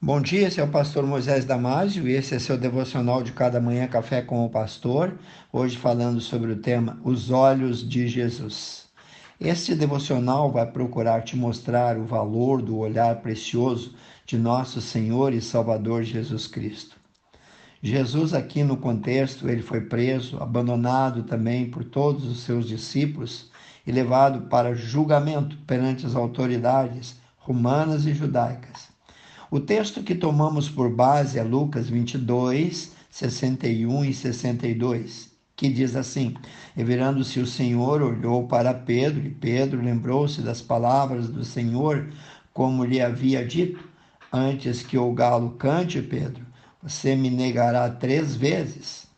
Bom dia, esse é o pastor Moisés Damásio e esse é seu devocional de cada manhã Café com o Pastor. Hoje falando sobre o tema Os Olhos de Jesus. Este devocional vai procurar te mostrar o valor do olhar precioso de nosso Senhor e Salvador Jesus Cristo. Jesus aqui no contexto, ele foi preso, abandonado também por todos os seus discípulos e levado para julgamento perante as autoridades romanas e judaicas. O texto que tomamos por base é Lucas 22, 61 e 62, que diz assim: E virando-se o Senhor, olhou para Pedro, e Pedro lembrou-se das palavras do Senhor, como lhe havia dito: Antes que o galo cante, Pedro, você me negará três vezes.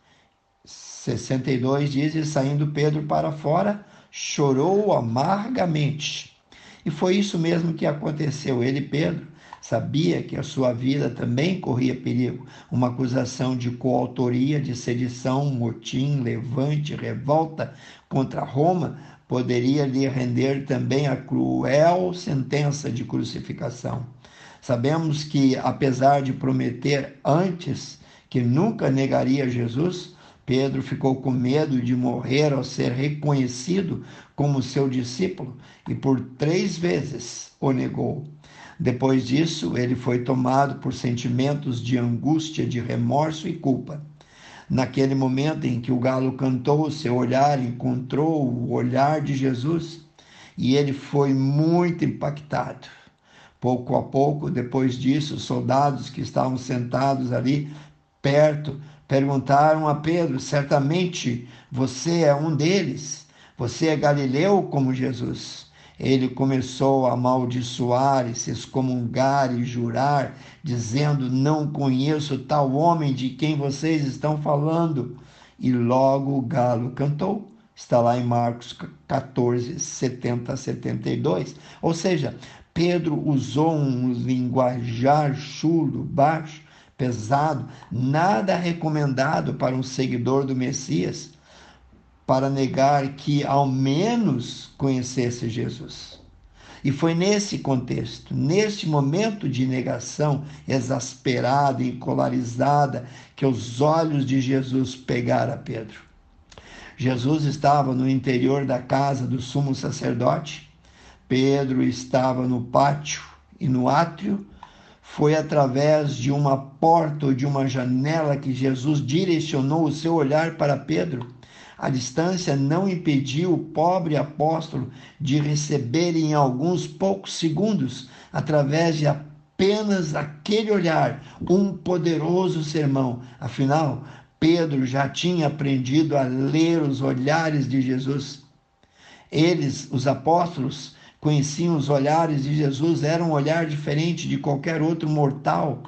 62 diz: E saindo Pedro para fora, chorou amargamente. E foi isso mesmo que aconteceu. Ele, Pedro, sabia que a sua vida também corria perigo. Uma acusação de coautoria de sedição, motim, levante, revolta contra Roma poderia lhe render também a cruel sentença de crucificação. Sabemos que, apesar de prometer antes que nunca negaria Jesus, Pedro ficou com medo de morrer ao ser reconhecido como seu discípulo e por três vezes o negou. Depois disso, ele foi tomado por sentimentos de angústia, de remorso e culpa. Naquele momento em que o galo cantou, seu olhar encontrou o olhar de Jesus e ele foi muito impactado. Pouco a pouco, depois disso, os soldados que estavam sentados ali perto perguntaram a Pedro: certamente você é um deles? Você é galileu como Jesus? Ele começou a amaldiçoar e se excomungar e jurar, dizendo: Não conheço tal homem de quem vocês estão falando. E logo o galo cantou. Está lá em Marcos 14, 70 a 72. Ou seja, Pedro usou um linguajar chulo, baixo, pesado, nada recomendado para um seguidor do Messias para negar que ao menos conhecesse Jesus. E foi nesse contexto, neste momento de negação exasperada e colarizada, que os olhos de Jesus pegaram a Pedro. Jesus estava no interior da casa do sumo sacerdote, Pedro estava no pátio e no átrio. Foi através de uma porta ou de uma janela que Jesus direcionou o seu olhar para Pedro a distância não impediu o pobre apóstolo de receber em alguns poucos segundos, através de apenas aquele olhar, um poderoso sermão. Afinal, Pedro já tinha aprendido a ler os olhares de Jesus. Eles, os apóstolos, conheciam os olhares de Jesus, era um olhar diferente de qualquer outro mortal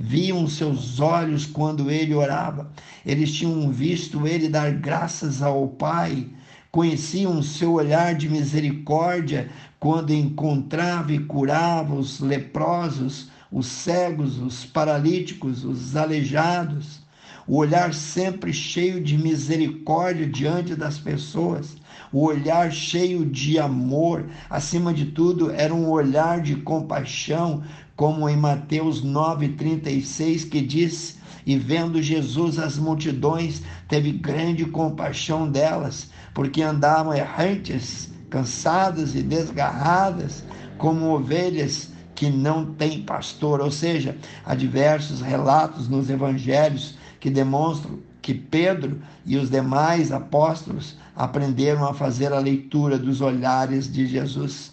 viam seus olhos quando ele orava, eles tinham visto ele dar graças ao Pai, conheciam seu olhar de misericórdia quando encontrava e curava os leprosos, os cegos, os paralíticos, os aleijados o olhar sempre cheio de misericórdia diante das pessoas, o olhar cheio de amor, acima de tudo, era um olhar de compaixão, como em Mateus 9:36 que diz: "E vendo Jesus as multidões, teve grande compaixão delas, porque andavam errantes, cansadas e desgarradas, como ovelhas que não têm pastor", ou seja, há diversos relatos nos evangelhos que demonstram que Pedro e os demais apóstolos aprenderam a fazer a leitura dos olhares de Jesus.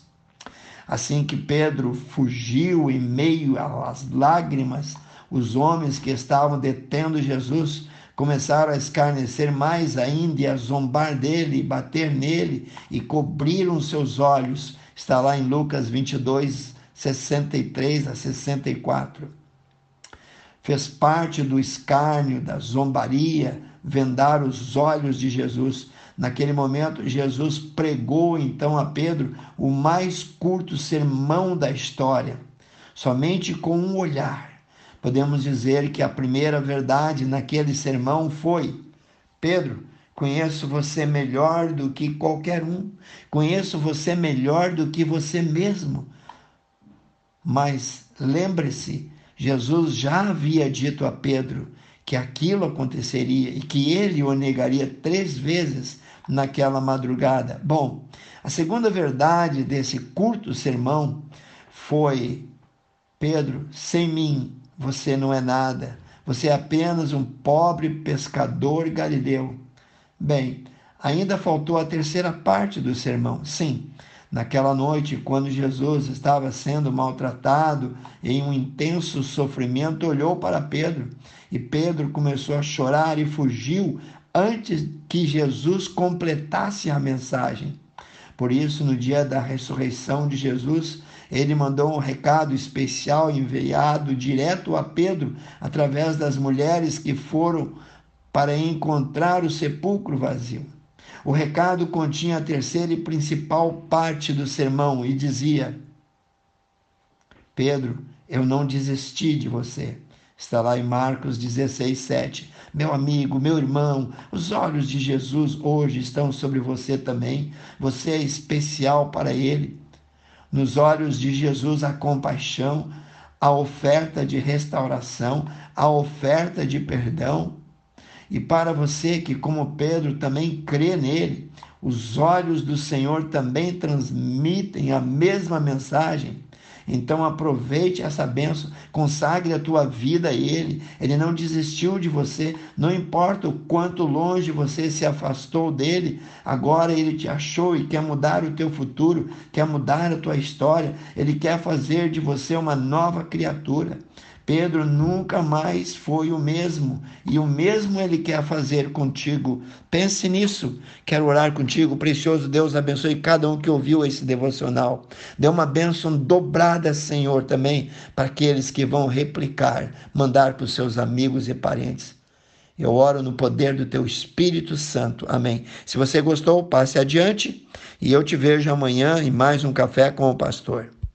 Assim que Pedro fugiu em meio às lágrimas, os homens que estavam detendo Jesus começaram a escarnecer mais ainda e a zombar dele, e bater nele e cobriram seus olhos. Está lá em Lucas 22, 63 a 64 fez parte do escárnio, da zombaria, vendar os olhos de Jesus. Naquele momento, Jesus pregou então a Pedro o mais curto sermão da história, somente com um olhar. Podemos dizer que a primeira verdade naquele sermão foi: Pedro, conheço você melhor do que qualquer um, conheço você melhor do que você mesmo. Mas lembre-se Jesus já havia dito a Pedro que aquilo aconteceria e que ele o negaria três vezes naquela madrugada. Bom, a segunda verdade desse curto sermão foi: Pedro, sem mim você não é nada, você é apenas um pobre pescador galileu. Bem, ainda faltou a terceira parte do sermão. Sim, naquela noite, quando Jesus estava sendo maltratado em um intenso sofrimento, olhou para Pedro e Pedro começou a chorar e fugiu antes que Jesus completasse a mensagem. Por isso, no dia da ressurreição de Jesus, ele mandou um recado especial enviado direto a Pedro através das mulheres que foram para encontrar o sepulcro vazio. O recado continha a terceira e principal parte do sermão e dizia: Pedro, eu não desisti de você. Está lá em Marcos 16, 7. Meu amigo, meu irmão, os olhos de Jesus hoje estão sobre você também. Você é especial para Ele. Nos olhos de Jesus, a compaixão, a oferta de restauração, a oferta de perdão. E para você que, como Pedro, também crê nele, os olhos do Senhor também transmitem a mesma mensagem. Então aproveite essa benção, consagre a tua vida a Ele. Ele não desistiu de você, não importa o quanto longe você se afastou dele, agora Ele te achou e quer mudar o teu futuro, quer mudar a tua história, Ele quer fazer de você uma nova criatura. Pedro nunca mais foi o mesmo e o mesmo ele quer fazer contigo. Pense nisso. Quero orar contigo, precioso Deus, abençoe cada um que ouviu esse devocional. Dê uma bênção dobrada, Senhor, também para aqueles que vão replicar, mandar para os seus amigos e parentes. Eu oro no poder do teu Espírito Santo. Amém. Se você gostou, passe adiante e eu te vejo amanhã em mais um café com o pastor.